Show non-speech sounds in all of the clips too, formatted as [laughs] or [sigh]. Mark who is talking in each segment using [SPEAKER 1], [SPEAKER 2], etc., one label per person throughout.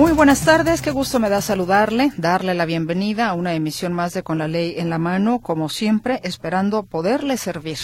[SPEAKER 1] Muy buenas tardes, qué gusto me da saludarle, darle la bienvenida a una emisión más de Con la Ley en la mano, como siempre, esperando poderle servir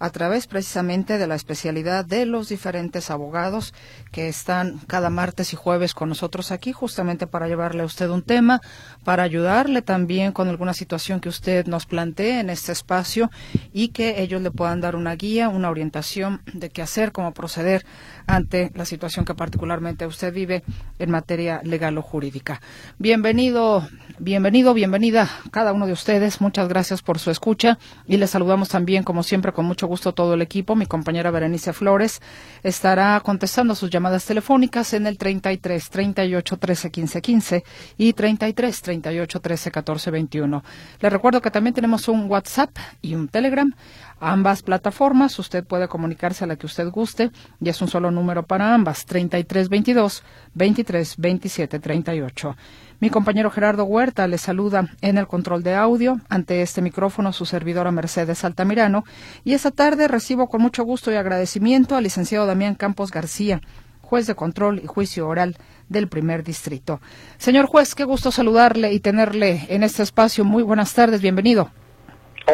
[SPEAKER 1] a través precisamente de la especialidad de los diferentes abogados que están cada martes y jueves con nosotros aquí, justamente para llevarle a usted un tema, para ayudarle también con alguna situación que usted nos plantee en este espacio y que ellos le puedan dar una guía, una orientación de qué hacer, cómo proceder ante la situación que particularmente usted vive en materia legal o jurídica. Bienvenido, bienvenido, bienvenida cada uno de ustedes. Muchas gracias por su escucha y les saludamos también, como siempre, con mucho gusto todo el equipo. Mi compañera Berenice Flores estará contestando sus llamadas telefónicas en el 33 38 13 15 15 y 33 38 13 14 21. Les recuerdo que también tenemos un WhatsApp y un Telegram ambas plataformas. Usted puede comunicarse a la que usted guste y es un solo número para ambas, 3322 23 27 38. Mi compañero Gerardo Huerta le saluda en el control de audio ante este micrófono su servidora Mercedes Altamirano y esta tarde recibo con mucho gusto y agradecimiento al licenciado Damián Campos García, juez de control y juicio oral del primer distrito. Señor juez, qué gusto saludarle y tenerle en este espacio. Muy buenas tardes, bienvenido.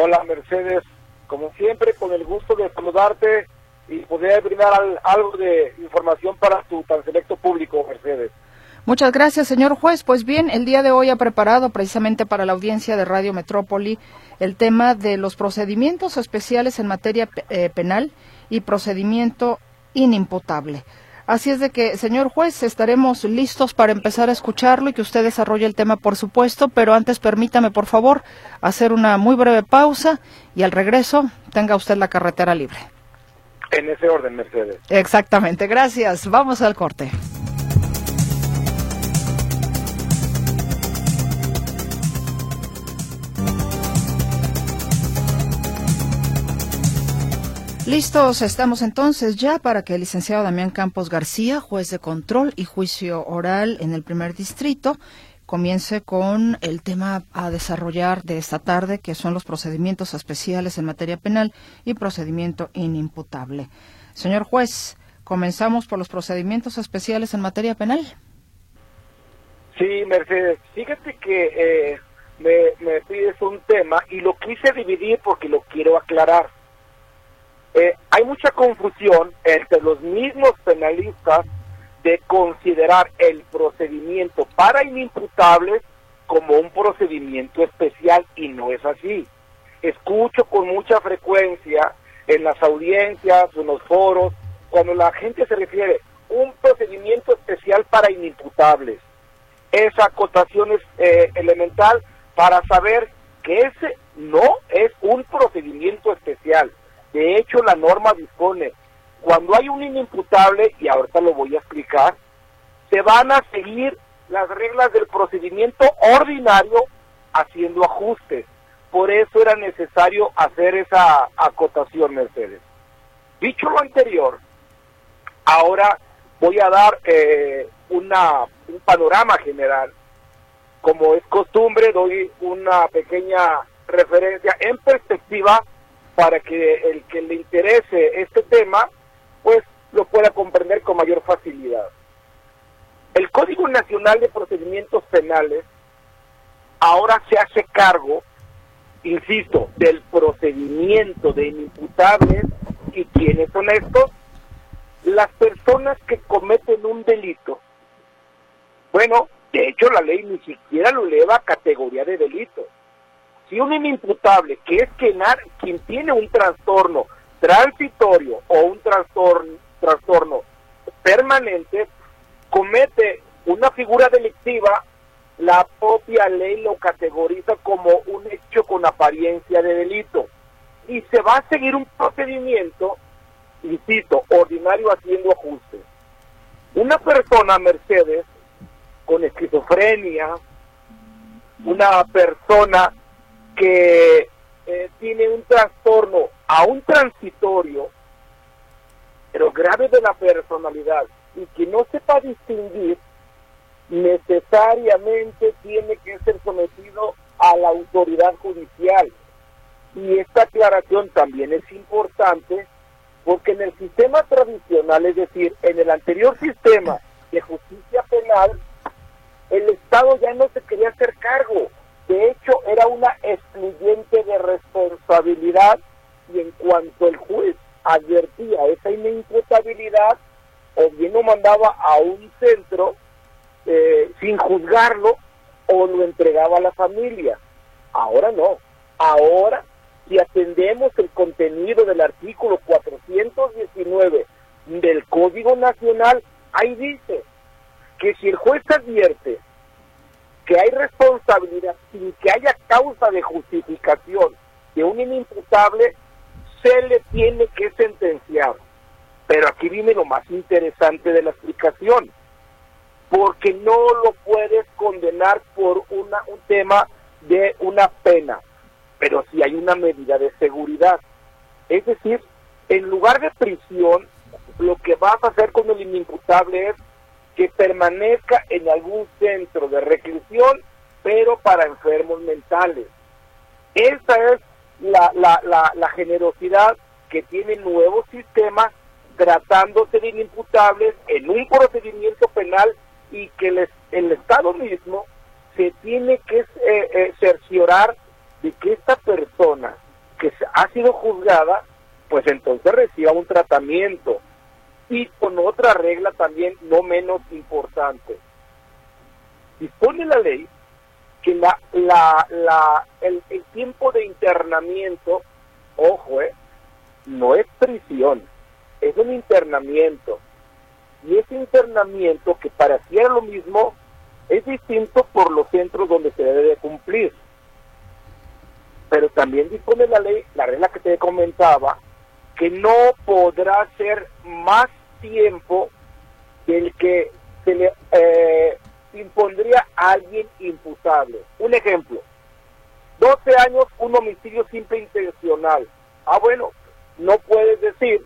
[SPEAKER 2] Hola Mercedes, como siempre, con el gusto de saludarte y poder brindar algo de información para tu tan selecto público, Mercedes.
[SPEAKER 1] Muchas gracias, señor juez. Pues bien, el día de hoy ha preparado precisamente para la audiencia de Radio Metrópoli el tema de los procedimientos especiales en materia eh, penal y procedimiento inimputable. Así es de que, señor juez, estaremos listos para empezar a escucharlo y que usted desarrolle el tema, por supuesto, pero antes permítame, por favor, hacer una muy breve pausa y al regreso tenga usted la carretera libre.
[SPEAKER 2] En ese orden, Mercedes.
[SPEAKER 1] Exactamente, gracias. Vamos al corte. Listos estamos entonces ya para que el licenciado Damián Campos García, juez de control y juicio oral en el primer distrito, comience con el tema a desarrollar de esta tarde, que son los procedimientos especiales en materia penal y procedimiento inimputable. Señor juez, comenzamos por los procedimientos especiales en materia penal.
[SPEAKER 2] Sí, Mercedes, fíjate que eh, me, me pides un tema y lo quise dividir porque lo quiero aclarar. Eh, hay mucha confusión entre los mismos penalistas de considerar el procedimiento para inimputables como un procedimiento especial y no es así. Escucho con mucha frecuencia en las audiencias, en los foros, cuando la gente se refiere un procedimiento especial para inimputables. Esa acotación es eh, elemental para saber que ese no es un procedimiento especial. De hecho, la norma dispone, cuando hay un inimputable, y ahorita lo voy a explicar, se van a seguir las reglas del procedimiento ordinario haciendo ajustes. Por eso era necesario hacer esa acotación, Mercedes. Dicho lo anterior, ahora voy a dar eh, una, un panorama general. Como es costumbre, doy una pequeña referencia en perspectiva para que el que le interese este tema, pues lo pueda comprender con mayor facilidad. El Código Nacional de Procedimientos Penales ahora se hace cargo, insisto, del procedimiento de inimputables y quiénes son estos, las personas que cometen un delito. Bueno, de hecho la ley ni siquiera lo eleva a categoría de delito si un inimputable, que es quien, quien tiene un trastorno transitorio o un trastorno, trastorno permanente, comete una figura delictiva, la propia ley lo categoriza como un hecho con apariencia de delito. Y se va a seguir un procedimiento, insisto, ordinario haciendo ajustes. Una persona, Mercedes, con esquizofrenia, una persona que eh, tiene un trastorno aún transitorio, pero grave de la personalidad, y que no sepa distinguir necesariamente tiene que ser sometido a la autoridad judicial. Y esta aclaración también es importante porque en el sistema tradicional, es decir, en el anterior sistema de justicia penal, el Estado ya no se quería hacer cargo. De hecho, era una excluyente de responsabilidad y en cuanto el juez advertía esa inimputabilidad, o bien lo mandaba a un centro eh, sin juzgarlo o lo entregaba a la familia. Ahora no. Ahora, si atendemos el contenido del artículo 419 del Código Nacional, ahí dice que si el juez advierte que hay responsabilidad sin que haya causa de justificación de un inimputable, se le tiene que sentenciar. Pero aquí viene lo más interesante de la explicación, porque no lo puedes condenar por una, un tema de una pena, pero si hay una medida de seguridad. Es decir, en lugar de prisión, lo que vas a hacer con el inimputable es que permanezca en algún centro de reclusión, pero para enfermos mentales. Esa es la, la, la, generosidad que tiene el nuevo sistema tratándose de inimputables en un procedimiento penal y que el, el Estado mismo se tiene que eh, eh, cerciorar de que esta persona que ha sido juzgada, pues entonces reciba un tratamiento. Y con otra regla también no menos importante. Dispone la ley que la, la, la, el, el tiempo de internamiento, ojo, eh, no es prisión, es un internamiento. Y ese internamiento, que parecía lo mismo, es distinto por los centros donde se debe de cumplir. Pero también dispone la ley, la regla que te comentaba, que no podrá ser más tiempo del que se le eh, impondría a alguien imputable. Un ejemplo, 12 años, un homicidio simple intencional. Ah, bueno, no puedes decir,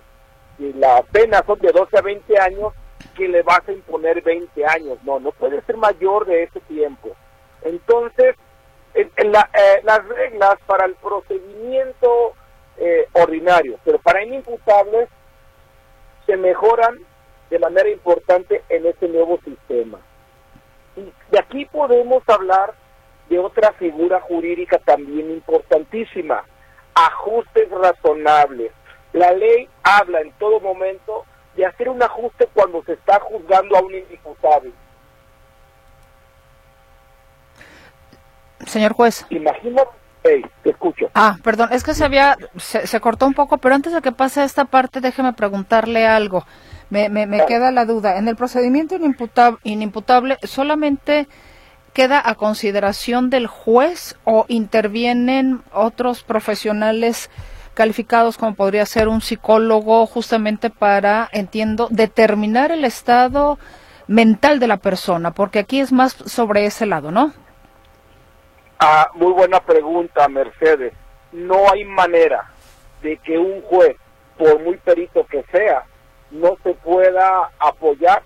[SPEAKER 2] si la pena son de 12 a 20 años, que le vas a imponer 20 años. No, no puede ser mayor de ese tiempo. Entonces, en, la, eh, las reglas para el procedimiento eh, ordinario, pero para inimputables, se mejoran de manera importante en este nuevo sistema. Y de aquí podemos hablar de otra figura jurídica también importantísima, ajustes razonables. La ley habla en todo momento de hacer un ajuste cuando se está juzgando a un inimputable.
[SPEAKER 1] Señor juez.
[SPEAKER 2] Imagínate, te escucho.
[SPEAKER 1] Ah, perdón, es que se había, se, cortó un poco, pero antes de que pase esta parte, déjeme preguntarle algo. Me, me, me queda la duda. En el procedimiento inimputable, inimputable, ¿solamente queda a consideración del juez o intervienen otros profesionales calificados como podría ser un psicólogo justamente para, entiendo, determinar el estado mental de la persona, porque aquí es más sobre ese lado, ¿no?
[SPEAKER 2] Ah, muy buena pregunta, Mercedes. No hay manera de que un juez, por muy perito que sea, no se pueda apoyar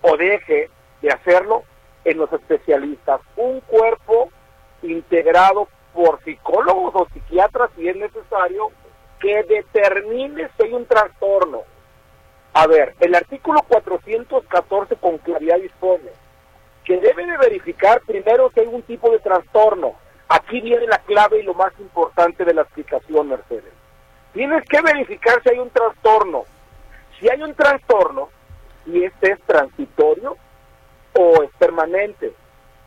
[SPEAKER 2] o deje de hacerlo en los especialistas. Un cuerpo integrado por psicólogos o psiquiatras, si es necesario, que determine si hay un trastorno. A ver, el artículo 414 con claridad dispone que debe de verificar primero si hay un tipo de trastorno. Aquí viene la clave y lo más importante de la explicación, Mercedes. Tienes que verificar si hay un trastorno. Si hay un trastorno y este es transitorio o es permanente.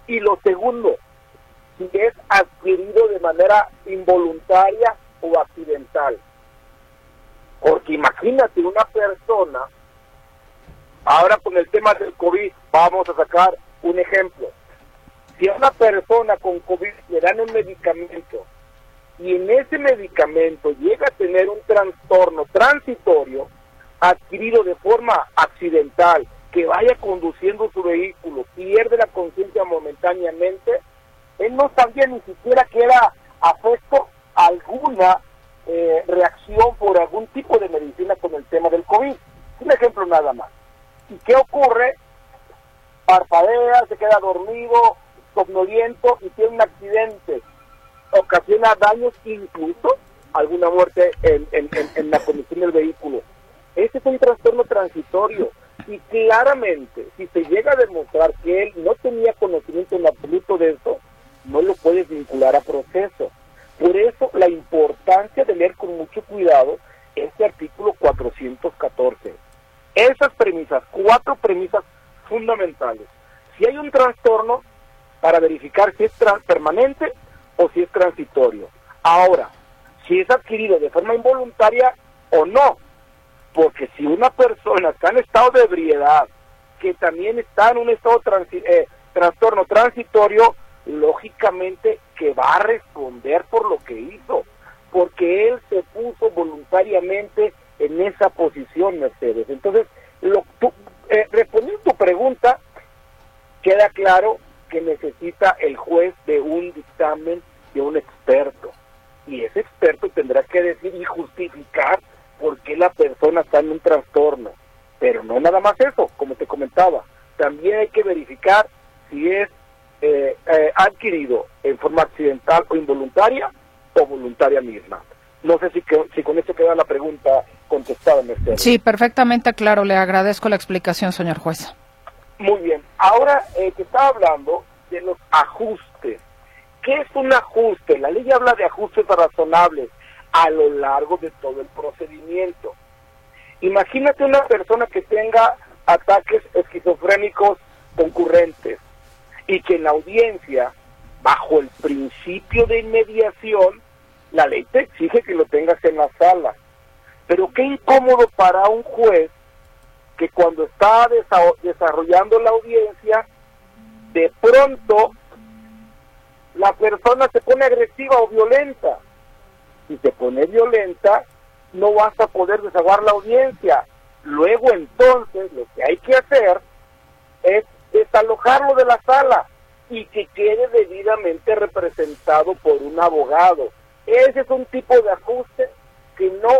[SPEAKER 2] Y lo segundo, si es adquirido de manera involuntaria o accidental. Porque imagínate una persona, ahora con el tema del COVID, vamos a sacar un ejemplo. Si a una persona con COVID le dan un medicamento y en ese medicamento llega a tener un trastorno transitorio adquirido de forma accidental, que vaya conduciendo su vehículo, pierde la conciencia momentáneamente, él no sabía ni siquiera que era afecto alguna eh, reacción por algún tipo de medicina con el tema del COVID. Un ejemplo nada más. ¿Y qué ocurre? Parpadea, se queda dormido, somnoliento y tiene un accidente. Ocasiona daños, incluso alguna muerte en, en la condición del vehículo. Ese es un trastorno transitorio y claramente, si se llega a demostrar que él no tenía conocimiento en absoluto de eso, no lo puedes vincular a proceso. Por eso la importancia de leer con mucho cuidado este artículo 414. Esas premisas, cuatro premisas fundamentales. Si hay un trastorno, para verificar si es permanente o si es transitorio. Ahora, si es adquirido de forma involuntaria o no, porque si una persona está en estado de ebriedad, que también está en un estado de eh, trastorno transitorio, lógicamente que va a responder por lo que hizo, porque él se puso voluntariamente en esa posición, Mercedes. Entonces, lo, eh, respondiendo a tu pregunta, queda claro que necesita el juez de un dictamen de un experto. Y ese experto tendrá que decir y justificar por qué la persona está en un trastorno. Pero no nada más eso, como te comentaba. También hay que verificar si es eh, eh, adquirido en forma accidental o involuntaria o voluntaria misma. No sé si, si con eso queda la pregunta contestada, Mercedes.
[SPEAKER 1] Sí, perfectamente claro. Le agradezco la explicación, señor juez.
[SPEAKER 2] Ahora eh, que estaba hablando de los ajustes. ¿Qué es un ajuste? La ley habla de ajustes razonables a lo largo de todo el procedimiento. Imagínate una persona que tenga ataques esquizofrénicos concurrentes y que en la audiencia, bajo el principio de inmediación, la ley te exige que lo tengas en la sala. Pero qué incómodo para un juez que cuando está desarrollando la audiencia, de pronto la persona se pone agresiva o violenta si se pone violenta, no vas a poder desaguar la audiencia. Luego entonces lo que hay que hacer es desalojarlo de la sala y que quede debidamente representado por un abogado. Ese es un tipo de ajuste que no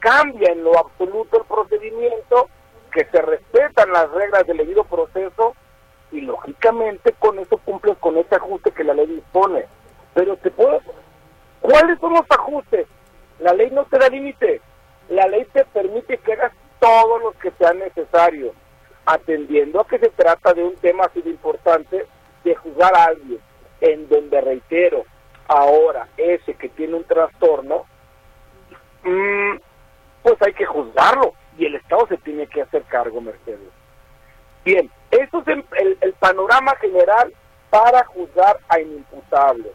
[SPEAKER 2] cambia en lo absoluto el procedimiento, que se respetan las reglas del debido proceso y lógicamente con eso cumples con ese ajuste que la ley dispone. Pero te puedo ¿Cuáles son los ajustes? La ley no te da límite. La ley te permite que hagas todo lo que sea necesario, atendiendo a que se trata de un tema así de importante de juzgar a alguien, en donde reitero, ahora ese que tiene un trastorno, mm, pues hay que juzgarlo y el Estado se tiene que hacer cargo, Mercedes. Bien, eso es el, el panorama general para juzgar a inimputables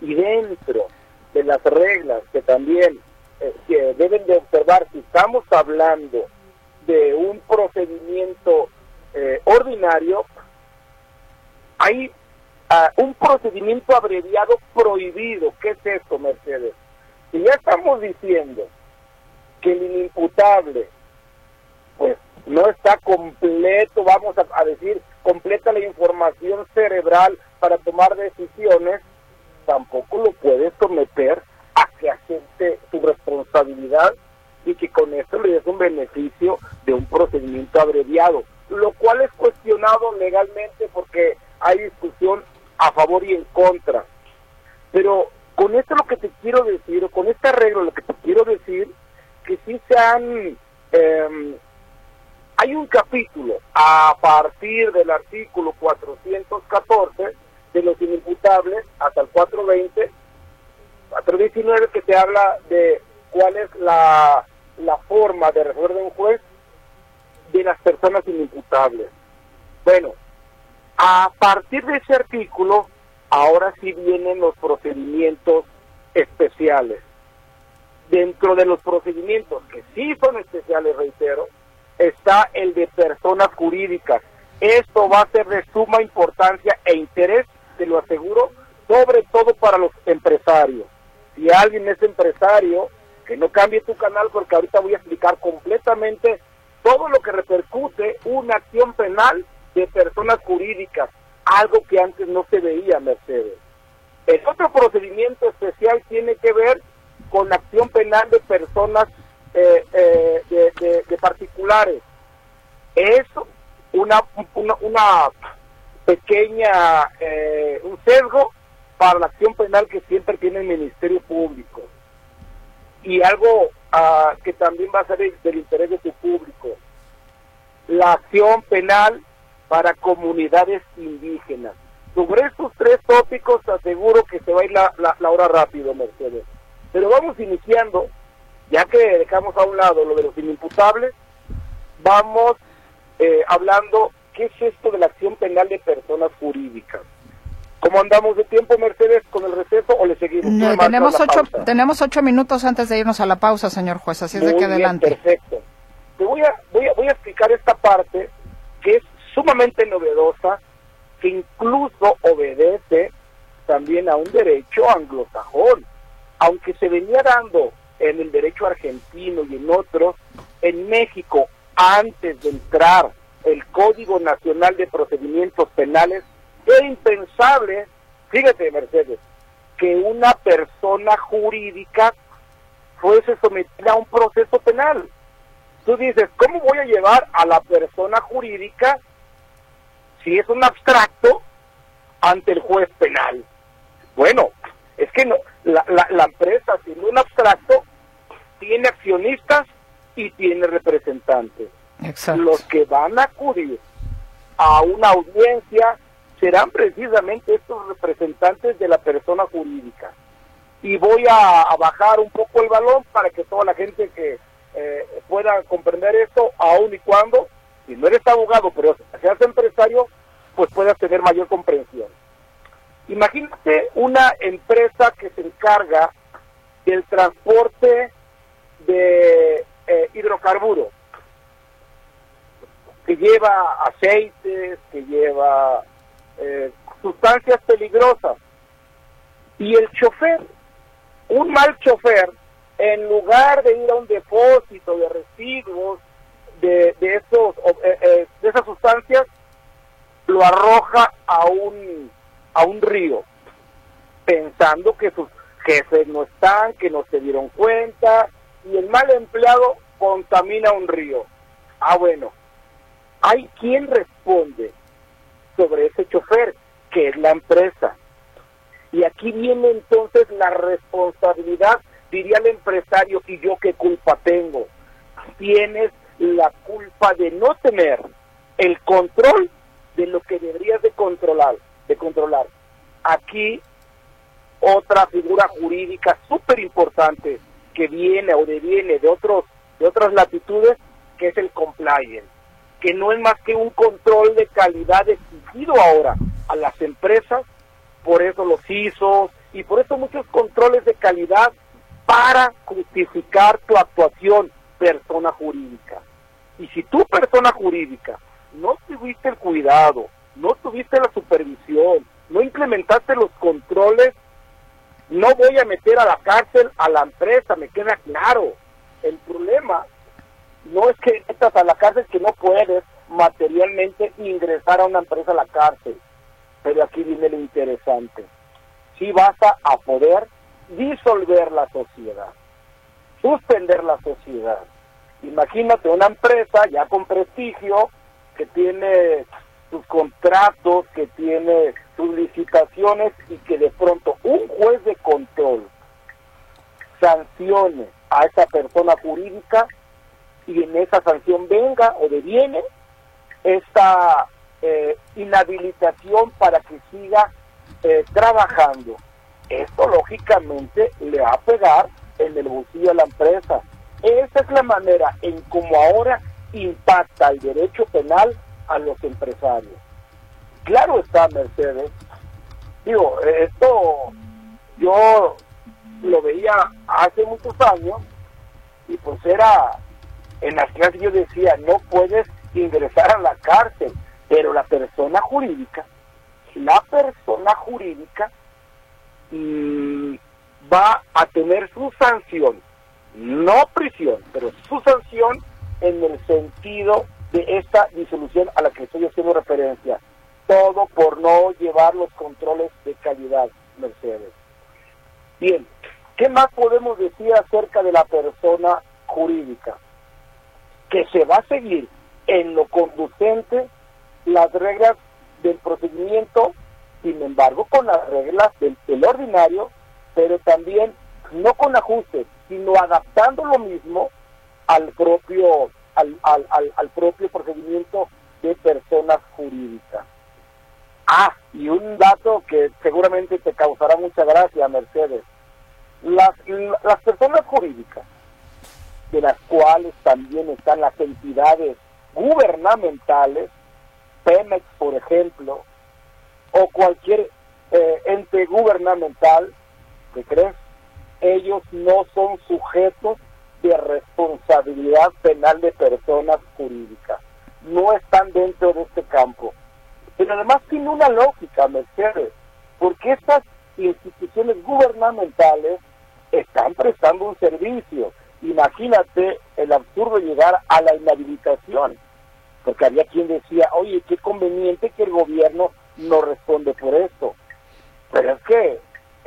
[SPEAKER 2] y dentro de las reglas que también eh, que deben de observar si estamos hablando de un procedimiento eh, ordinario, hay ah, un procedimiento abreviado prohibido. ¿Qué es esto, Mercedes? Si ya estamos diciendo que el inimputable, pues no está completo, vamos a decir, completa la información cerebral para tomar decisiones, tampoco lo puede someter a que acepte su responsabilidad y que con esto le des un beneficio de un procedimiento abreviado, lo cual es cuestionado legalmente porque hay discusión a favor y en contra. Pero con esto lo que te quiero decir, o con este arreglo lo que te quiero decir, que se han... Em, hay un capítulo a partir del artículo 414 de los inimputables hasta el 420, 419 que te habla de cuál es la, la forma de resolver un juez de las personas inimputables. Bueno, a partir de ese artículo, ahora sí vienen los procedimientos especiales. Dentro de los procedimientos que sí son especiales, reitero, está el de personas jurídicas. Esto va a ser de suma importancia e interés te lo aseguro, sobre todo para los empresarios. Si alguien es empresario, que no cambie tu canal porque ahorita voy a explicar completamente todo lo que repercute una acción penal de personas jurídicas, algo que antes no se veía, Mercedes. El otro procedimiento especial tiene que ver con la acción penal de personas eh, eh, de, de, particulares. Eso, una, una, pequeña, eh, un sesgo para la acción penal que siempre tiene el Ministerio Público. Y algo ah, que también va a ser del interés de tu público. La acción penal para comunidades indígenas. Sobre estos tres tópicos aseguro que se va a ir la, la hora rápido, Mercedes. Pero vamos iniciando, ya que dejamos a un lado lo de los inimputables, vamos eh, hablando qué es esto de la acción penal de personas jurídicas. ¿Cómo andamos de tiempo, Mercedes, con el receso o le seguimos?
[SPEAKER 1] tenemos, ocho, tenemos ocho minutos antes de irnos a la pausa, señor juez, así es de que adelante.
[SPEAKER 2] perfecto. Te voy a, voy, a, voy a explicar esta parte que es sumamente novedosa, que incluso obedece también a un derecho anglosajón, aunque se venía dando en el derecho argentino y en otros, en México antes de entrar el Código Nacional de Procedimientos Penales, era impensable, fíjate Mercedes, que una persona jurídica fuese sometida a un proceso penal. Tú dices, ¿cómo voy a llevar a la persona jurídica si es un abstracto ante el juez penal? Bueno, es que no, la, la, la empresa, siendo un abstracto, tiene accionistas y tiene representantes. Los que van a acudir a una audiencia serán precisamente estos representantes de la persona jurídica. Y voy a, bajar un poco el balón para que toda la gente que eh, pueda comprender esto, aun y cuando, si no eres abogado, pero seas empresario, pues puedas tener mayor comprensión. Imagínate una empresa que se encarga del transporte de eh, hidrocarburos, que lleva aceites, que lleva eh, sustancias peligrosas. Y el chofer, un mal chofer, en lugar de ir a un depósito de residuos de, de, esos, eh, de esas sustancias, lo arroja a un, a un río, pensando que sus jefes no están, que no se dieron cuenta, y el mal empleado contamina un río. Ah, bueno, hay quien responde sobre ese chofer, que es la empresa. Y aquí viene entonces la responsabilidad, diría el empresario, y yo qué culpa tengo. Tienes la culpa de no tener el control de lo que deberías de controlar, de controlar. Aquí otra figura jurídica súper importante que viene o deviene de otros de otras latitudes, que es el compliance, que no es más que un control de calidad exigido ahora a las empresas, por eso los ISO y por eso muchos controles de calidad para justificar tu actuación persona jurídica. Y si tu persona jurídica no tuviste el cuidado, no tuviste la supervisión, no implementaste los controles no voy a meter a la cárcel a la empresa, me queda claro. El problema no es que metas a la cárcel que no puedes materialmente ingresar a una empresa a la cárcel. Pero aquí viene lo interesante. Si vas a, poder disolver la sociedad, suspender la sociedad. Imagínate una empresa ya con prestigio que tiene sus contratos, que tiene sus licitaciones y que de pronto un juez de control sancione a esa persona jurídica y en esa sanción venga o deviene esta eh, inhabilitación para que siga eh, trabajando. Esto lógicamente le va a pegar en el bolsillo a la empresa. Esa es la manera en cómo ahora impacta el derecho penal a los empresarios. Claro está, Mercedes. Digo, esto yo lo veía hace muchos años y pues era, en las clases yo decía, no puedes ingresar a la cárcel, pero la persona jurídica, la persona jurídica mm, va a tener su sanción, no prisión, pero su sanción en el sentido de esta disolución a la que estoy haciendo referencia. Todo por no llevar los controles de calidad, Mercedes. Bien, ¿qué más podemos decir acerca de la persona jurídica? Que se va a seguir en lo conducente las reglas del procedimiento, sin embargo con las reglas del, ordinario, pero también no con ajustes, sino adaptando lo mismo al propio al, propio procedimiento de personas jurídicas. Ah, y un dato que seguramente te causará mucha gracia, Mercedes. Las, las personas jurídicas, de las cuales también están las entidades gubernamentales, Pemex, por ejemplo, o cualquier eh, ente gubernamental, ¿qué crees? Ellos no son sujetos de responsabilidad penal de personas jurídicas. No están dentro de este campo. Pero además tiene una lógica, Mercedes, porque estas instituciones gubernamentales están prestando un servicio. Imagínate el absurdo llegar a la inhabilitación, porque había quien decía, oye, qué conveniente que el gobierno no responde por esto. Pero es que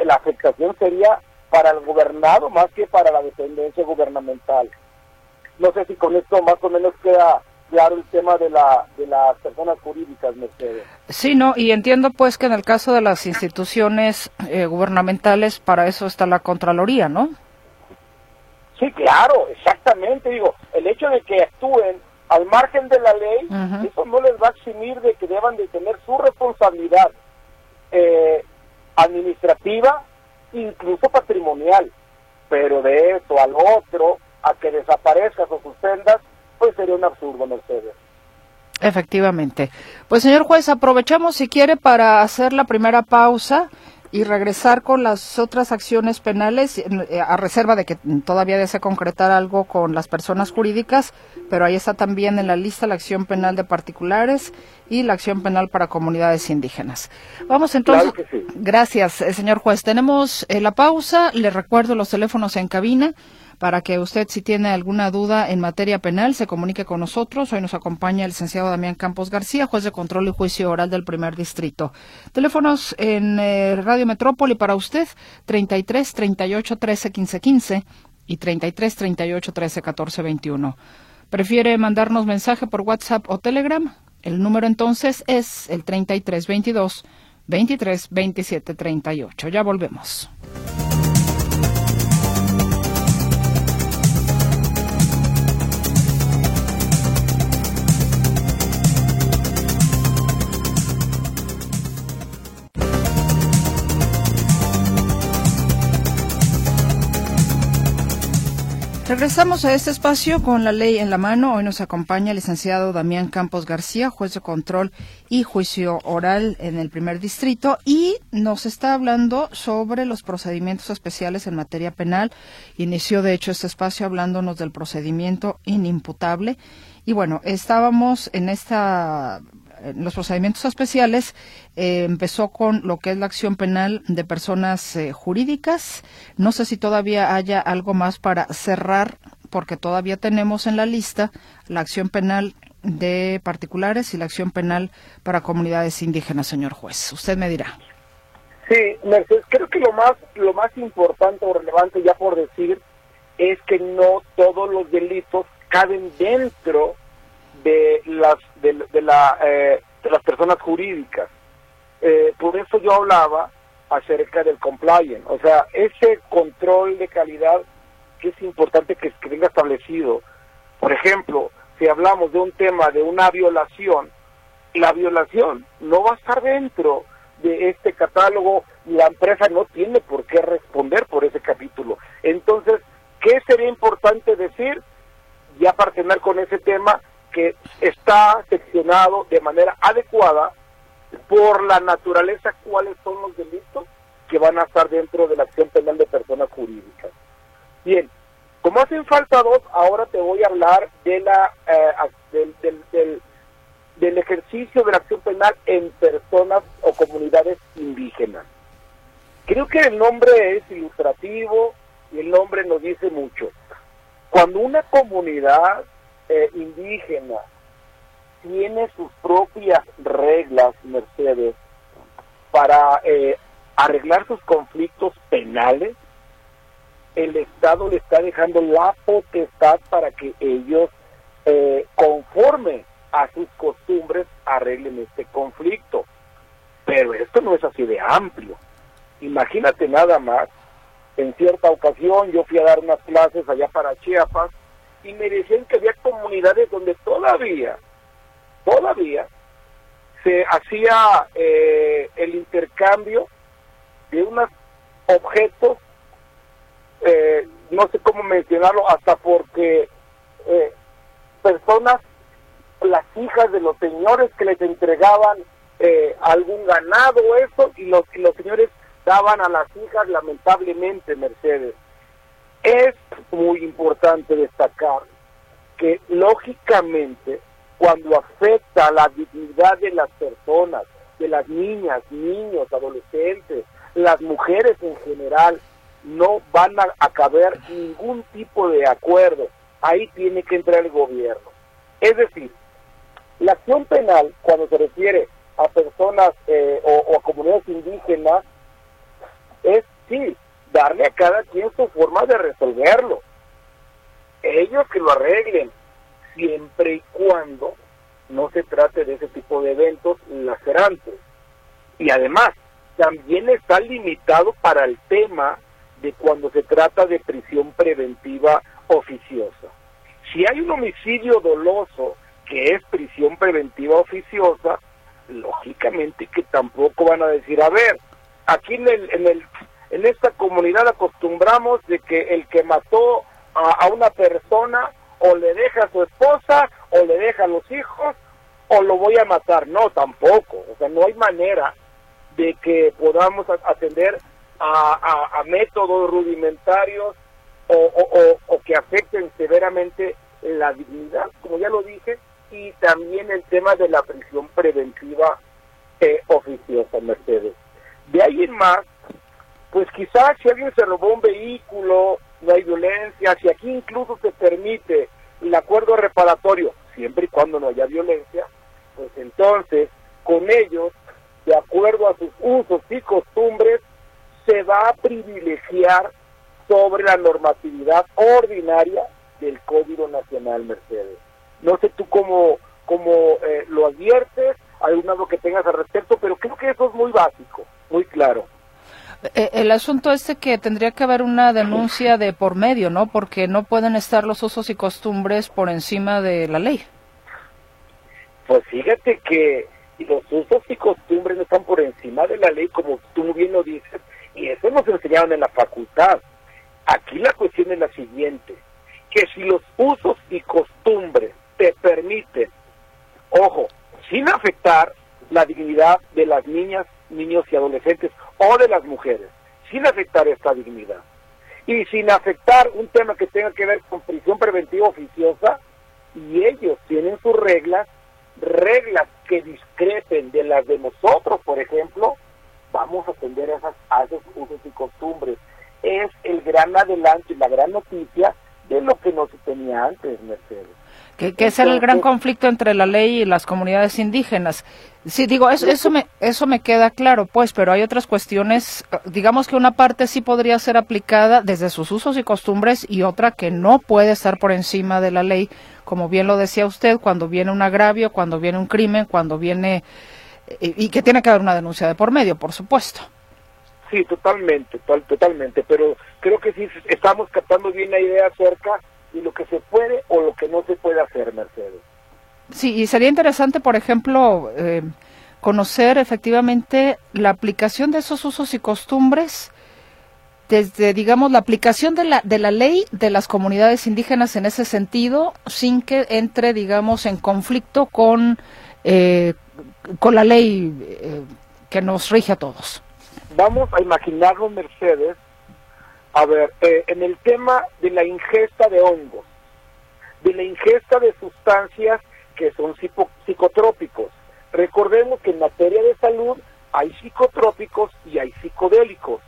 [SPEAKER 2] la afectación sería para el gobernado más que para la dependencia gubernamental. No sé si con esto más o menos queda claro el tema de, la, de las personas jurídicas, Mercedes.
[SPEAKER 1] Sí, no, y entiendo pues que en el caso de las instituciones eh, gubernamentales, para eso está la Contraloría, ¿no?
[SPEAKER 2] Sí, claro, exactamente. Digo, el hecho de que actúen al margen de la ley, eso no les va a eximir de que deban de tener su responsabilidad eh, administrativa, incluso patrimonial. Pero de eso al otro, a que desaparezca o suspendas, pues sería un absurdo, Mercedes.
[SPEAKER 1] Efectivamente. Pues señor juez, aprovechamos si quiere para hacer la primera pausa y regresar con las otras acciones penales, eh, a reserva de que todavía desea concretar algo con las personas jurídicas, pero ahí está también en la lista la acción penal de particulares y la acción penal para comunidades indígenas. Vamos entonces. Gracias, eh, señor juez. Tenemos eh, la pausa. Le recuerdo los teléfonos en cabina para que usted, si tiene alguna duda en materia penal, se comunique con nosotros. Hoy nos acompaña el licenciado Damián Campos García, juez de control y juicio oral del primer distrito. Teléfonos en eh, Radio Metrópoli para usted, 33 38 13 15 15 y 33 38 13 14 21. ¿Prefiere mandarnos mensaje por WhatsApp o Telegram? El número entonces es el 33 22 23 27 38. Ya volvemos. Regresamos a este espacio con la ley en la mano. Hoy nos acompaña el licenciado Damián Campos García, juez de control y juicio oral en el primer distrito, y nos está hablando sobre los procedimientos especiales en materia penal. Inició, de hecho, este espacio hablándonos del procedimiento inimputable. Y bueno, estábamos en esta los procedimientos especiales eh, empezó con lo que es la acción penal de personas eh, jurídicas. No sé si todavía haya algo más para cerrar, porque todavía tenemos en la lista la acción penal de particulares y la acción penal para comunidades indígenas, señor juez. Usted me dirá.
[SPEAKER 2] Sí, Mercedes, creo que lo más, lo más importante o relevante ya por decir es que no todos los delitos caben dentro de las de, la, eh, de las personas jurídicas. Eh, por eso yo hablaba acerca del compliance, o sea, ese control de calidad que es importante que, que venga establecido. Por ejemplo, si hablamos de un tema de una violación, la violación no va a estar dentro de este catálogo la empresa no tiene por qué responder por ese capítulo. Entonces, ¿qué sería importante decir? Ya para con ese tema, que está seccionado de manera adecuada por la naturaleza cuáles son los delitos que van a estar dentro de la acción penal de personas jurídicas. Bien, como hacen falta dos, ahora te voy a hablar de la eh, del, del ejercicio de la acción penal en personas o comunidades indígenas. Creo que el nombre es ilustrativo y el nombre nos dice mucho. Cuando una comunidad eh, indígena tiene sus propias reglas, Mercedes, para eh, arreglar sus conflictos penales, el Estado le está dejando la potestad para que ellos, eh, conforme a sus costumbres, arreglen este conflicto. Pero esto no es así de amplio. Imagínate nada más, en cierta ocasión yo fui a dar unas clases allá para Chiapas y me decían que había comunidades donde todavía, todavía se hacía eh, el intercambio de unos objetos, eh, no sé cómo mencionarlo, hasta porque eh, personas, las hijas de los señores que les entregaban algún ganado eso, y los, y los señores daban a las hijas lamentablemente, Mercedes. Es muy importante destacar que lógicamente cuando afecta a la dignidad de las personas, de las niñas, niños, adolescentes, las mujeres en general, no van a, caber ningún tipo de acuerdo. Ahí tiene que entrar el gobierno. Es decir, la acción penal, cuando se refiere a personas eh, o, a comunidades indígenas, es sí, darle a cada quien su forma de resolverlo. Ellos que lo arreglen, siempre y cuando no se trate de ese tipo de eventos lacerantes. Y además, también está limitado para el tema de cuando se trata de prisión preventiva oficiosa. Si hay un homicidio doloso que es prisión preventiva oficiosa, lógicamente que tampoco van a decir, a ver, aquí en el, en el en esta comunidad acostumbramos de que el que mató a, una persona o le deja a su esposa o le deja a los hijos o lo voy a matar. No, tampoco. O sea, no hay manera de que podamos atender a, métodos rudimentarios o, o, que afecten severamente la dignidad, como ya lo dije, y también el tema de la prisión preventiva eh, oficiosa, Mercedes. De ahí en más, pues quizás si alguien se robó un vehículo, no hay violencia, si aquí incluso se permite el acuerdo reparatorio, siempre y cuando no haya violencia, pues entonces con ellos, de acuerdo a sus usos y costumbres, se va a privilegiar sobre la normatividad ordinaria del Código Nacional Mercedes. No sé tú cómo, cómo eh, lo adviertes, algo que tengas al respecto, pero creo que eso es muy básico, muy claro.
[SPEAKER 1] Eh, el asunto este que tendría que haber una denuncia de por medio, ¿no? Porque no pueden estar los usos y costumbres por encima de la ley.
[SPEAKER 2] Pues fíjate que los usos y costumbres no están por encima de la ley, como tú bien lo dices, y eso nos enseñaron en la facultad. Aquí la cuestión es la siguiente, que si los usos y costumbres te permiten, ojo, sin afectar la dignidad de las niñas, niños y adolescentes o de las mujeres, sin afectar esta dignidad. Y sin afectar un tema que tenga que ver con prisión preventiva oficiosa, y ellos tienen sus reglas, reglas que discrepen de las de nosotros, por ejemplo, vamos a atender esas, a esos usos y costumbres. Es el gran adelanto y la gran noticia de lo que no se tenía antes, Mercedes.
[SPEAKER 1] Que, que es el gran conflicto entre la ley y las comunidades indígenas. Sí, digo, eso, eso, me, eso me queda claro, pues, pero hay otras cuestiones, digamos que una parte sí podría ser aplicada desde sus usos y costumbres y otra que no puede estar por encima de la ley, como bien lo decía usted, cuando viene un agravio, cuando viene un crimen, cuando viene... y, que tiene que haber una denuncia de por medio, por supuesto.
[SPEAKER 2] Sí, totalmente, totalmente, pero creo que sí estamos captando bien la idea acerca y lo que se puede o lo que no se puede hacer, Mercedes.
[SPEAKER 1] Sí, y sería interesante, por ejemplo, eh, conocer efectivamente la aplicación de esos usos y costumbres desde, digamos, la aplicación de la, de la ley de las comunidades indígenas en ese sentido, sin que entre, digamos, en conflicto con, eh, con la ley eh, que nos rige a todos.
[SPEAKER 2] Vamos a imaginarlo, Mercedes, a ver, eh, en el tema de la ingesta de hongos, de la ingesta de sustancias que son psicotrópicos. Recordemos que en materia de salud hay psicotrópicos y hay psicodélicos.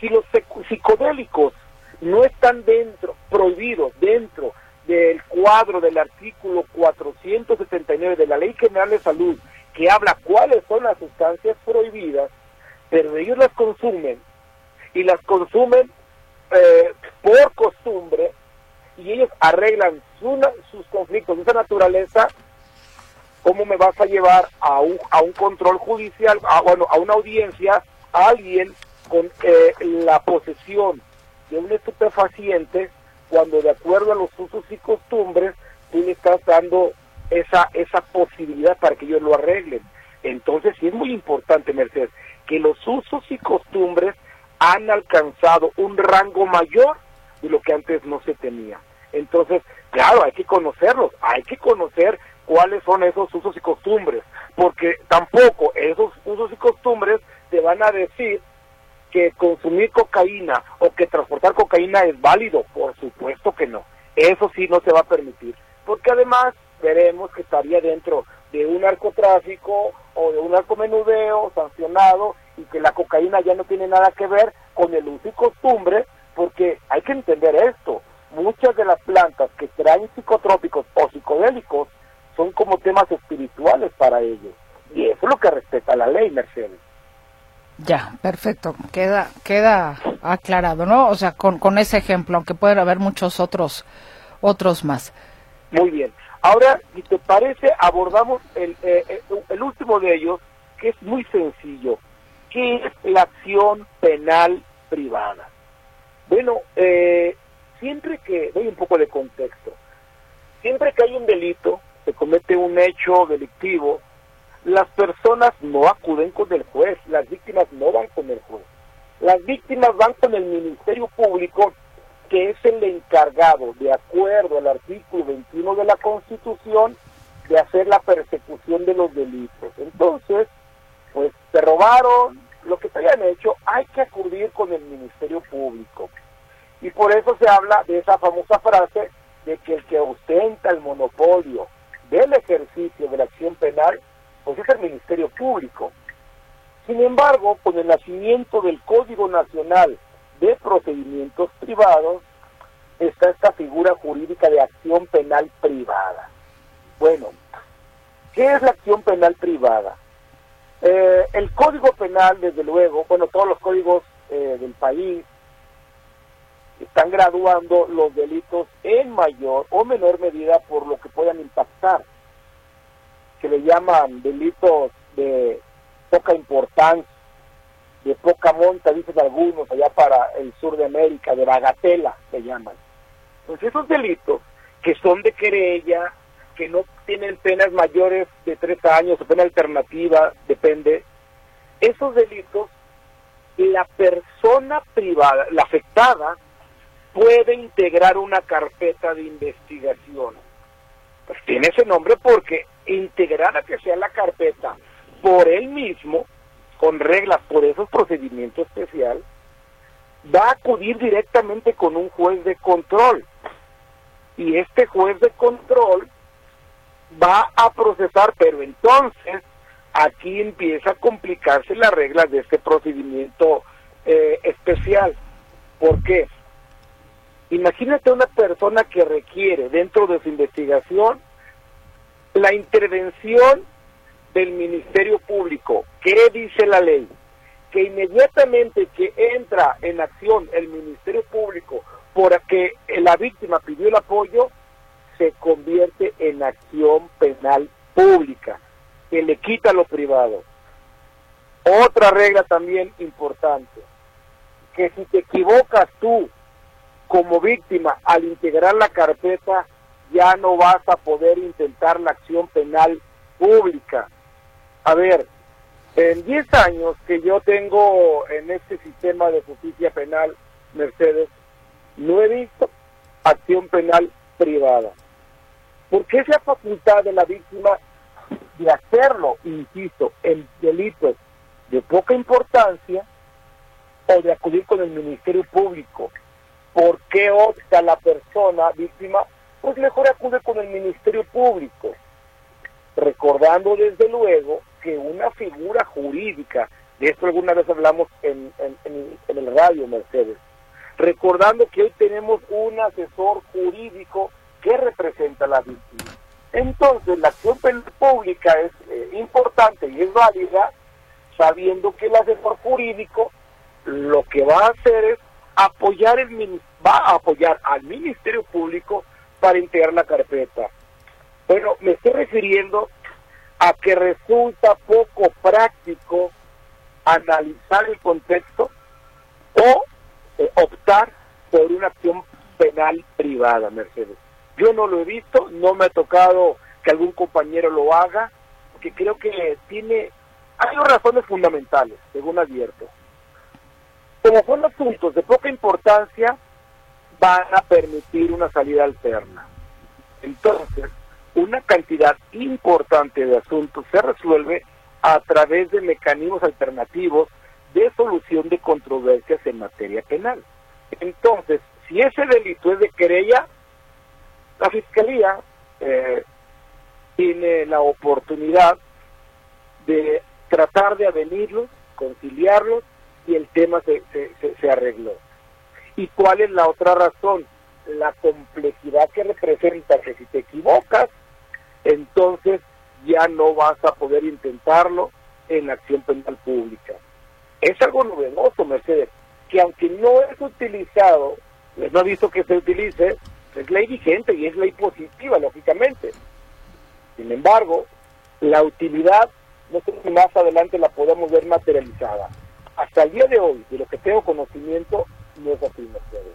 [SPEAKER 2] Si los psicodélicos no están dentro, prohibidos dentro del cuadro del artículo 479 de la Ley General de Salud, que habla cuáles son las sustancias prohibidas, pero ellos las consumen y las consumen eh, por costumbre y ellos arreglan sus conflictos de esa naturaleza, ¿cómo me vas a llevar a un, a un control judicial, a, bueno, a una audiencia, a alguien con eh, la posesión de un estupefaciente cuando de acuerdo a los usos y costumbres tú le estás dando esa, esa posibilidad para que ellos lo arreglen? Entonces sí es muy importante, Mercedes, que los usos y costumbres han alcanzado un rango mayor de lo que antes no se tenía. Entonces, claro, hay que conocerlos, hay que conocer cuáles son esos usos y costumbres, porque tampoco esos usos y costumbres te van a decir que consumir cocaína o que transportar cocaína es válido, por supuesto que no. Eso sí no se va a permitir, porque además veremos que estaría dentro de un narcotráfico o de un narcomenudeo sancionado y que la cocaína ya no tiene nada que ver con el uso y costumbre, porque hay que entender esto, muchas de las plantas que traen psicotrópicos o psicodélicos son como temas espirituales para ellos. Y eso es lo que respeta la ley, Mercedes.
[SPEAKER 1] Ya, perfecto. Queda, queda aclarado, ¿no? O sea, con, con ese ejemplo, aunque pueden haber muchos otros, otros más.
[SPEAKER 2] Muy bien. Ahora, si te parece, abordamos el, eh, eh, el último de ellos, que es muy sencillo. ¿Qué es la acción penal privada? Bueno, eh, siempre que, doy un poco de contexto, siempre que hay un delito, se comete un hecho delictivo, las personas no acuden con el juez, las víctimas no van con el juez. Las víctimas van con el Ministerio Público, que es el encargado, de acuerdo al artículo 21 de la Constitución, de hacer la persecución de los delitos. Entonces, pues te robaron, lo que te hayan hecho, hay que acudir con el Ministerio Público. Y por eso se habla de esa famosa frase de que el que ostenta el monopolio del ejercicio de la acción penal, pues es el Ministerio Público. Sin embargo, con el nacimiento del Código Nacional de Procedimientos Privados, está esta figura jurídica de acción penal privada. Bueno, ¿qué es la acción penal privada? Eh, el Código Penal, desde luego, bueno, todos los códigos eh, del país están graduando los delitos en mayor o menor medida por lo que puedan impactar, que le llaman delitos de poca importancia, de poca monta, dicen algunos, allá para el sur de América, de bagatela se llaman. Entonces esos delitos que son de querella, que no tienen penas mayores de tres años o pena alternativa, depende, esos delitos, la persona privada, la afectada, puede integrar una carpeta de investigación. Pues tiene ese nombre porque integrar a que sea la carpeta por él mismo, con reglas, por esos procedimientos especial, va a acudir directamente con un juez de control. Y este juez de control va a procesar, pero entonces aquí empieza a complicarse las reglas de este procedimiento eh, especial. ¿Por qué? Imagínate una persona que requiere dentro de su investigación la intervención del Ministerio Público. ¿Qué dice la ley? Que inmediatamente que entra en acción el Ministerio Público porque la víctima pidió el apoyo, se convierte en acción penal pública, que le quita lo privado. Otra regla también importante, que si te equivocas tú como víctima al integrar la carpeta ya no vas a poder intentar la acción penal pública. A ver, en 10 años que yo tengo en este sistema de justicia penal, Mercedes, no he visto acción penal privada. Porque esa facultad de la víctima de hacerlo, insisto, en delitos de poca importancia o de acudir con el Ministerio Público ¿Por qué opta la persona víctima? Pues mejor acude con el Ministerio Público, recordando desde luego que una figura jurídica, de esto alguna vez hablamos en, en, el radio, Mercedes, recordando que hoy tenemos un asesor jurídico que representa la víctima. Entonces, la acción pública es eh, importante y es válida, sabiendo que el asesor jurídico lo que va a hacer es apoyar el va apoyar al Ministerio Público para integrar la carpeta. Bueno, me estoy refiriendo a que resulta poco práctico analizar el contexto o eh, optar por una acción penal privada, Mercedes. Yo no lo he visto, no me ha tocado que algún compañero lo haga, porque creo que tiene, hay razones fundamentales, según advierto. Como son asuntos de poca importancia, van a permitir una salida alterna. Entonces, una cantidad importante de asuntos se resuelve a través de mecanismos alternativos de solución de controversias en materia penal. Entonces, si ese delito es de querella, la Fiscalía eh, tiene la oportunidad de tratar de avenirlos, conciliarlos y el tema se, se, se arregló. ¿Y cuál es la otra razón? La complejidad que representa que si te equivocas, entonces ya no vas a poder intentarlo en acción penal pública. Es algo novedoso, Mercedes, que aunque no es utilizado, no ha visto que se utilice, es ley vigente y es ley positiva, lógicamente. Sin embargo, la utilidad, no sé si más adelante la podemos ver materializada. Hasta el día de hoy, de lo que tengo conocimiento, no es así, Mercedes.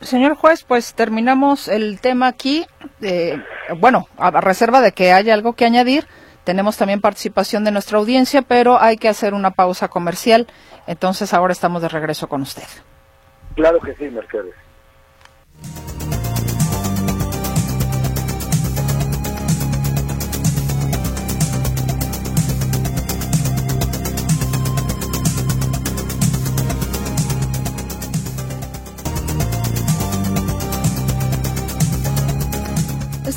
[SPEAKER 1] Señor juez, pues terminamos el tema aquí. Eh, bueno, a reserva de que haya algo que añadir, tenemos también participación de nuestra audiencia, pero hay que hacer una pausa comercial. Entonces ahora estamos de regreso con usted.
[SPEAKER 2] Claro que sí, Mercedes.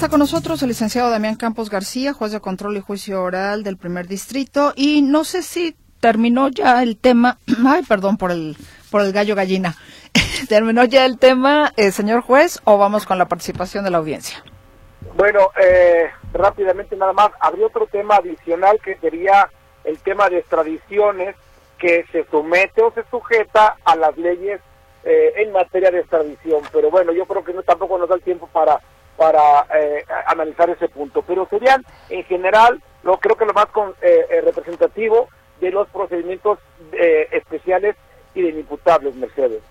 [SPEAKER 1] Está con nosotros el licenciado Damián Campos García, juez de control y juicio oral del primer distrito. Y no sé si terminó ya el tema. [clears throat] Ay, perdón por el, por el gallo gallina. [laughs] ¿Terminó ya el tema, eh, señor juez, o vamos con la participación de la audiencia?
[SPEAKER 2] Bueno, eh, rápidamente nada más. Habría otro tema adicional que sería el tema de extradiciones que se somete o se sujeta a las leyes eh, en materia de extradición. Pero bueno, yo creo que no tampoco nos da el tiempo para para eh, analizar ese punto. Pero serían, en general, lo creo que lo más eh, eh, representativo de los procedimientos especiales y de inimputables, Mercedes.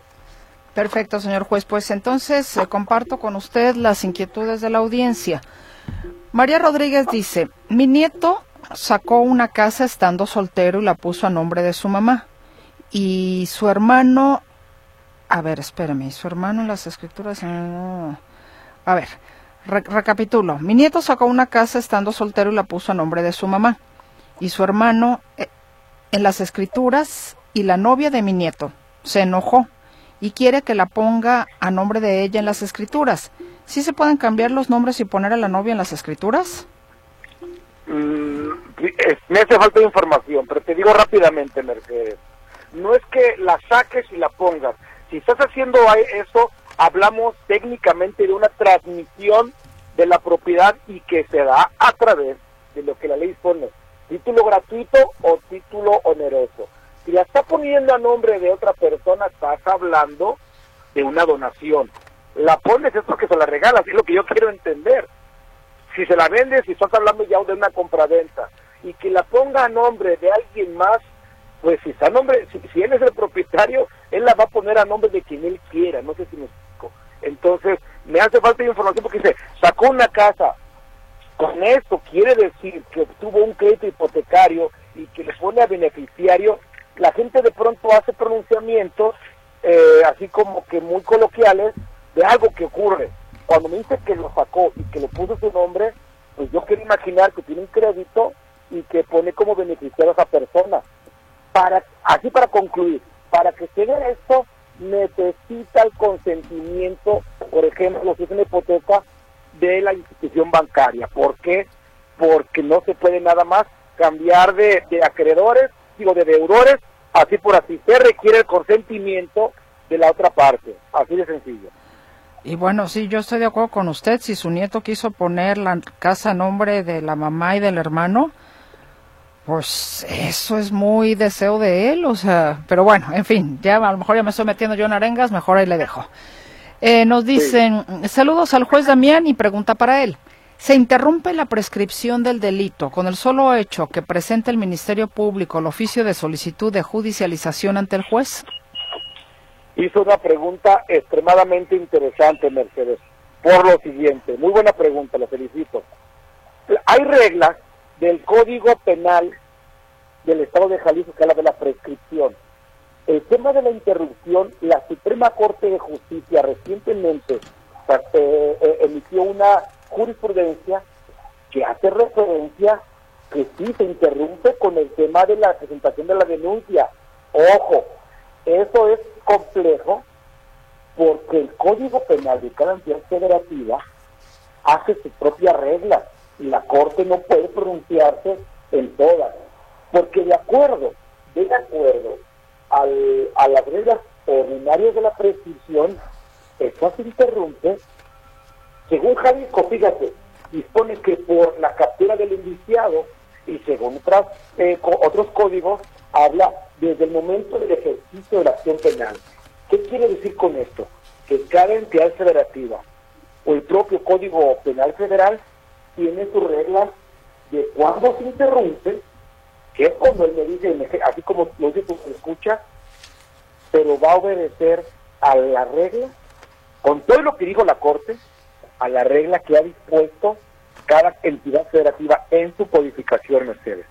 [SPEAKER 1] Perfecto, señor juez. Pues entonces comparto con usted las inquietudes de la audiencia. María Rodríguez dice, mi nieto sacó una casa estando soltero y la puso a nombre de su mamá. Y su hermano, a ver, espérame, su hermano en las escrituras... A ver, recapitulo. Mi nieto sacó una casa estando soltero y la puso a nombre de su mamá. Y su hermano, eh, en las escrituras, y la novia de mi nieto, se enojó y quiere que la ponga a nombre de ella en las escrituras. ¿Sí se pueden cambiar los nombres y poner a la novia en las escrituras?
[SPEAKER 2] Mm, me hace falta información, pero te digo rápidamente, Mercedes. No es que la saques y la pongas. Si estás haciendo eso, hablamos técnicamente de una transmisión de la propiedad y que se da a través de lo que la ley pone, título gratuito o título oneroso. Si la está poniendo a nombre de otra persona, estás hablando de una donación. La pones es porque se la regalas, es lo que yo quiero entender. Si se la vendes, si estás hablando ya de una compraventa, y que la ponga a nombre de alguien más, pues si está nombre, si, si él es el propietario, él la va a poner a nombre de quien él quiera, no sé si me entonces, me hace falta información porque dice, sacó una casa. Con esto quiere decir que obtuvo un crédito hipotecario y que le pone a beneficiario. La gente de pronto hace pronunciamientos, eh, así como que de algo que ocurre. Cuando me dice que lo sacó y que le puso su nombre, pues yo quiero imaginar que tiene un crédito y que pone como beneficiario a esa persona. Para, así para concluir, para que vea esto, necesita el consentimiento, por ejemplo, si es una hipoteca de la institución bancaria. ¿Por qué? Porque no se puede nada más cambiar de, acreedores, digo, de deudores, así por así. Se requiere el consentimiento de la otra parte, así de sencillo.
[SPEAKER 1] Y bueno, sí, yo estoy de acuerdo con usted. Si su nieto quiso poner la casa a nombre de la mamá y del hermano, pues eso es muy deseo de él, o sea, pero bueno, en fin, ya a lo mejor ya me estoy metiendo yo en arengas, mejor ahí le dejo. Eh, nos dicen, saludos al juez Damián y pregunta para él. Se interrumpe la prescripción del delito con el solo hecho que presente el Ministerio Público el oficio de solicitud de judicialización ante el juez.
[SPEAKER 2] Hizo una pregunta extremadamente interesante, Mercedes, por lo siguiente. Muy buena pregunta, la felicito. Hay reglas del Código Penal del Estado de Jalisco que habla de la prescripción. El tema de la interrupción, la Suprema Corte de Justicia recientemente eh, eh, emitió una jurisprudencia que hace referencia que sí se interrumpe con el tema de la presentación de la denuncia. Ojo, eso es complejo porque el Código Penal de cada entidad federativa hace sus propias reglas y la Corte no puede pronunciarse en todas. Porque de acuerdo, de acuerdo al, a las reglas ordinarias de la prescripción, eso se interrumpe según Jalisco, fíjate, dispone que por la captura del indiciado y según otras, eh, otros códigos, habla desde el momento del ejercicio de la acción penal. ¿Qué quiere decir con esto? Que cada entidad federativa o el propio Código Penal Federal tiene sus reglas de cuándo se interrumpe, que es cuando él me dice, así como lo dice, escucha, pero va a obedecer a la regla, con todo lo que dijo la Corte, a la regla que ha dispuesto cada entidad federativa en su codificación, Mercedes.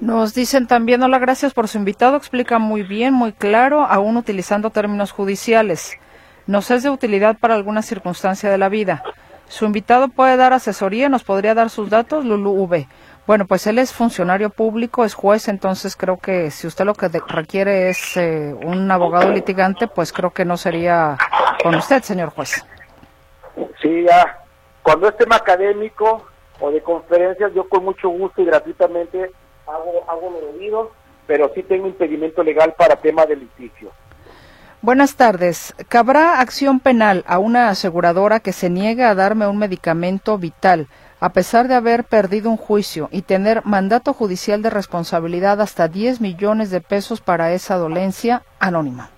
[SPEAKER 1] Nos dicen también, hola, gracias por su invitado, explica muy bien, muy claro, aún utilizando términos judiciales. Nos es de utilidad para alguna circunstancia de la vida. Su invitado puede dar asesoría, nos podría dar sus datos, Lulu V. Bueno, pues él es funcionario público, es juez, entonces creo que si usted lo que requiere es eh, un abogado litigante, pues creo que no sería con usted, señor juez.
[SPEAKER 2] Sí, ya. Cuando es tema académico o de conferencias, yo con mucho gusto y gratuitamente hago, hago lo debido, pero sí tengo impedimento legal para tema de litigio.
[SPEAKER 1] Buenas tardes. ¿Cabrá acción penal a una aseguradora que se niega a darme un medicamento vital a pesar de haber perdido un juicio y tener mandato judicial de responsabilidad hasta 10 millones de pesos para esa dolencia anónima?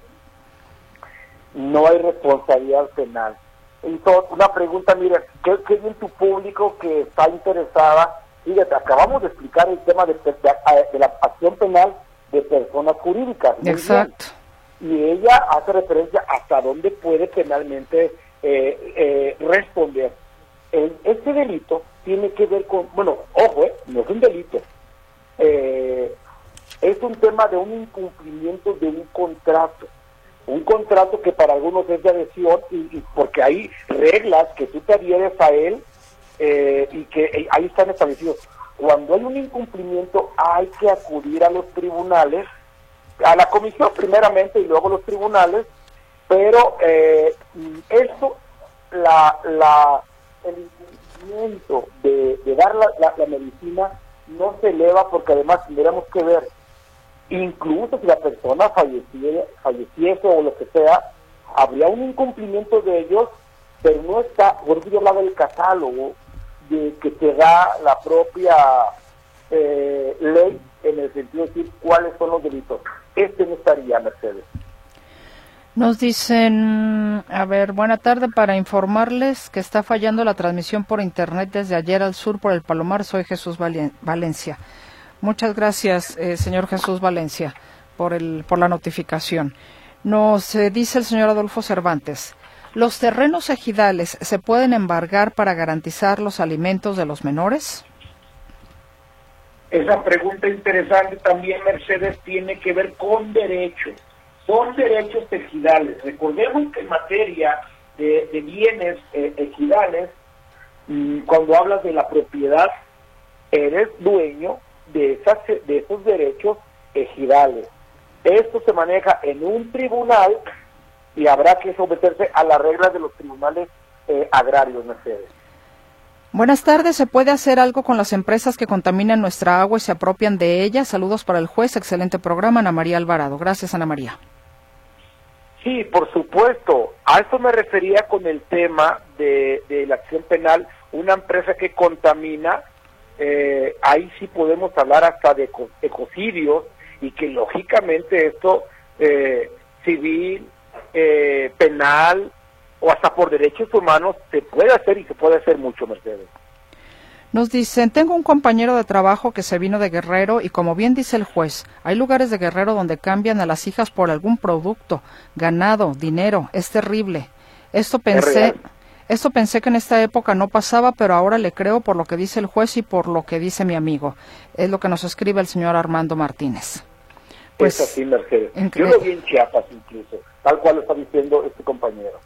[SPEAKER 2] No hay responsabilidad penal una pregunta, mira, ¿qué, ¿qué bien tu público que está interesada? Fíjate, acabamos de explicar el tema de, la acción penal de personas jurídicas.
[SPEAKER 1] Exacto.
[SPEAKER 2] Y ella hace referencia hasta dónde puede penalmente eh, eh, responder. El, este delito tiene que ver con, bueno, ojo, eh, no es un delito, es un tema de un incumplimiento de un contrato un contrato que para algunos es de adhesión y, porque hay reglas que tú te adhieres a él eh, y que eh, ahí están establecidos. Cuando hay un incumplimiento hay que acudir a los tribunales, a la comisión primeramente y luego los tribunales, pero eh, eso, la, la, el incumplimiento de, dar la, la medicina no se eleva porque además tendríamos que ver incluso si la persona falleciera, falleciese o lo que sea, habría un incumplimiento de ellos, pero no está, por eso yo hablaba del catálogo de que te da la propia eh, ley en el sentido de decir cuáles son los delitos. Este no estaría, Mercedes.
[SPEAKER 1] Nos dicen, a ver, buena tarde para informarles que está fallando la transmisión por internet desde ayer al sur por el Palomar. Soy Jesús Valencia. Muchas gracias, eh, señor Jesús Valencia, por, el, por la notificación. Nos eh, dice el señor Adolfo Cervantes, ¿los terrenos ejidales se pueden embargar para garantizar los alimentos de los menores?
[SPEAKER 2] Esa pregunta interesante también, Mercedes, tiene que ver con derechos. Son derechos ejidales. Recordemos que en materia de, bienes eh, ejidales, mm, cuando hablas de la propiedad, eres dueño de, esas, de esos derechos ejidales. Esto se maneja en un tribunal y habrá que someterse a las reglas de los tribunales eh, agrarios, Mercedes.
[SPEAKER 1] Buenas tardes. ¿Se puede hacer algo con las empresas que contaminan nuestra agua y se apropian de ella? Saludos para el juez. Excelente programa, Ana María Alvarado. Gracias, Ana María.
[SPEAKER 2] Sí, por supuesto. A esto me refería con el tema de, de la acción penal. Una empresa que contamina eh, ahí sí podemos hablar hasta de ecocidios y que lógicamente esto eh, civil, eh, penal o hasta por derechos humanos se puede hacer y se puede hacer mucho, Mercedes.
[SPEAKER 1] Nos dicen, tengo un compañero de trabajo que se vino de Guerrero y como bien dice el juez, hay lugares de Guerrero donde cambian a las hijas por algún producto, ganado, dinero, es terrible. Esto pensé, esto pensé que en esta época no pasaba, pero ahora le creo por lo que dice el juez y por lo que dice mi amigo. Es lo que nos escribe el señor Armando Martínez.
[SPEAKER 2] Pues, es así, Mercedes. Yo lo vi en Chiapas incluso, tal cual lo está diciendo este compañero.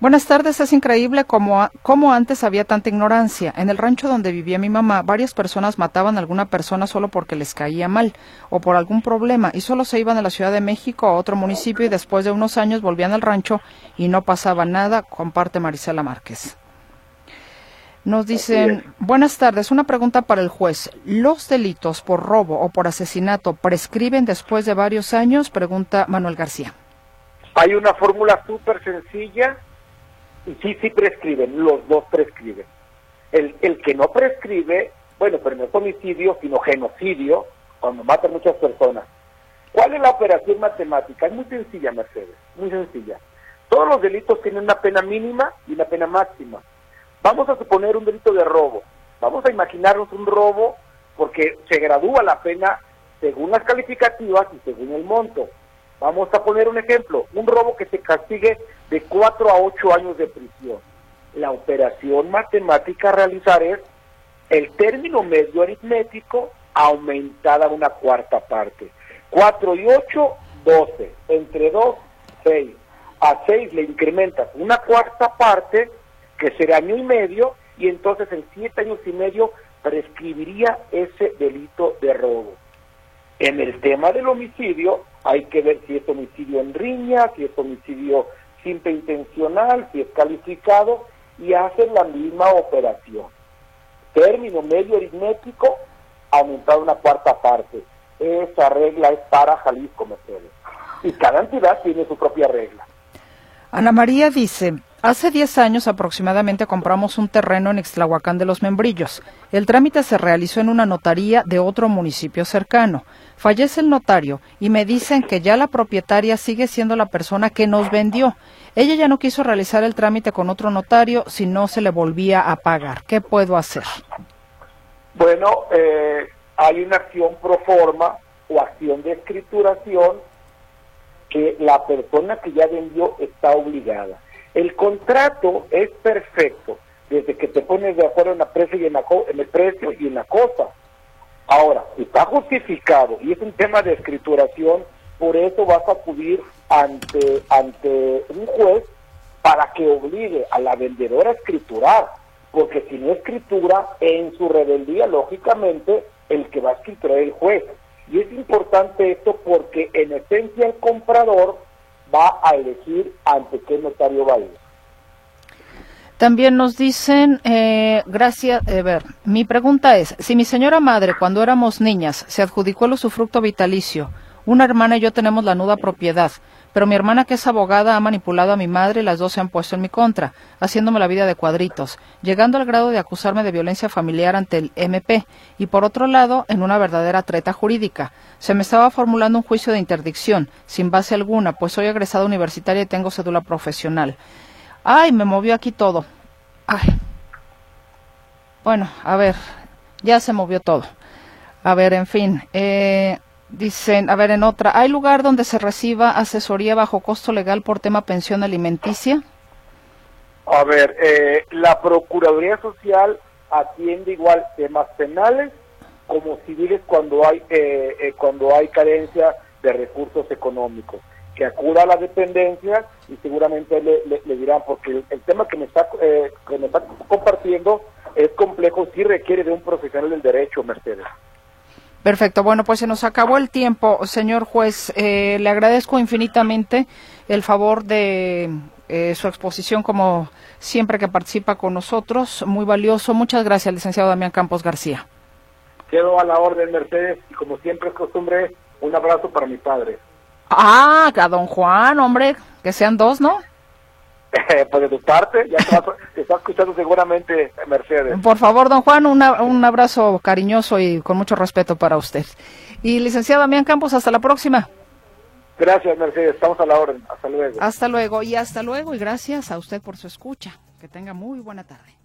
[SPEAKER 1] Buenas tardes, es increíble cómo, cómo, antes había tanta ignorancia. En el rancho donde vivía mi mamá, varias personas mataban a alguna persona solo porque les caía mal o por algún problema y solo se iban a la Ciudad de México a otro municipio y después de unos años volvían al rancho y no pasaba nada, comparte Marisela Márquez. Nos dicen, buenas tardes, una pregunta para el juez. ¿Los delitos por robo o por asesinato prescriben después de varios años? Pregunta Manuel García.
[SPEAKER 2] Hay una fórmula súper sencilla y sí, sí prescriben, los dos prescriben. El, el que no prescribe, bueno, pero no es homicidio, sino genocidio, cuando matan muchas personas. ¿Cuál es la operación matemática? Es muy sencilla, Mercedes, muy sencilla. Todos los delitos tienen una pena mínima y una pena máxima. Vamos a suponer un delito de robo. Vamos a imaginarnos un robo porque se gradúa la pena según las calificativas y según el monto. Vamos a poner un ejemplo, un robo que se castigue de 4 a 8 años de prisión. La operación matemática a realizar es el término medio aritmético aumentada una cuarta parte. 4 y 8, 12. Entre 2, 6. A 6 le incrementas una cuarta parte, que será año y medio, y entonces en 7 años y medio prescribiría ese delito de robo. En el tema del homicidio, hay que ver si es homicidio en riña, si es homicidio simple intencional, si es calificado, y hacen la misma operación. Término medio aritmético, aumentado una cuarta parte. Esa regla es para Jalisco, Mercedes. Y cada entidad tiene su propia regla.
[SPEAKER 1] Ana María dice, Hace 10 años aproximadamente compramos un terreno en Ixtlahuacán de los Membrillos. El trámite se realizó en una notaría de otro municipio cercano. Fallece el notario y me dicen que ya la propietaria sigue siendo la persona que nos vendió. Ella ya no quiso realizar el trámite con otro notario si no se le volvía a pagar. ¿Qué puedo hacer?
[SPEAKER 2] Bueno, eh, hay una acción pro forma o acción de escrituración que la persona que ya vendió está obligada el contrato es perfecto desde que te pones de acuerdo en, la precio y en, el precio y en la cosa. Ahora, está justificado y es un tema de escrituración, por eso vas a acudir ante, ante un juez para que obligue a la vendedora a escriturar, porque si no escritura, en su rebeldía, lógicamente, el que va a escriturar es el juez. Y es importante esto porque en esencia el comprador va a elegir ante qué notario va a ir.
[SPEAKER 1] También nos dicen, eh, gracias, eh, ver, mi pregunta es, si mi señora madre cuando éramos niñas se adjudicó el usufructo vitalicio, una hermana y yo tenemos la nuda propiedad, pero mi hermana que es abogada ha manipulado a mi madre y las dos se han puesto en mi contra, haciéndome la vida de cuadritos, llegando al grado de acusarme de violencia familiar ante el MP y por otro lado en una verdadera treta jurídica. Se me estaba formulando un juicio de interdicción, sin base alguna, pues soy egresada universitaria y tengo cédula profesional. Ay, me movió aquí todo. Ay. Bueno, a ver, ya se movió todo. A ver, en fin. Eh, dicen, a ver, en otra, ¿hay lugar donde se reciba asesoría bajo costo legal por tema pensión alimenticia?
[SPEAKER 2] A ver, eh, la Procuraduría Social atiende igual temas penales como civiles cuando hay eh, eh, cuando hay carencia de recursos económicos que acuda a la dependencia y seguramente le, dirán porque el, tema que me está eh, que me está compartiendo es complejo sí requiere de un profesional del derecho Mercedes
[SPEAKER 1] Perfecto. Bueno, pues se nos acabó el tiempo, señor juez. le agradezco infinitamente el favor de su exposición como siempre que participa con nosotros. Muy valioso. Muchas gracias, licenciado Damián Campos García.
[SPEAKER 2] Quedo a la orden, Mercedes, y como siempre es costumbre, un abrazo para mi padre.
[SPEAKER 1] Ah, a don Juan, hombre, que sean dos, ¿no? [laughs]
[SPEAKER 2] pues de tu parte, ya te, está escuchando seguramente Mercedes.
[SPEAKER 1] Por favor, don Juan, un abrazo cariñoso y con mucho respeto para usted. Y licenciado Damián Campos, hasta la próxima.
[SPEAKER 2] Gracias, Mercedes. Estamos a la orden. Hasta luego.
[SPEAKER 1] Hasta luego y hasta luego y gracias a usted por su escucha. Que tenga muy buena tarde.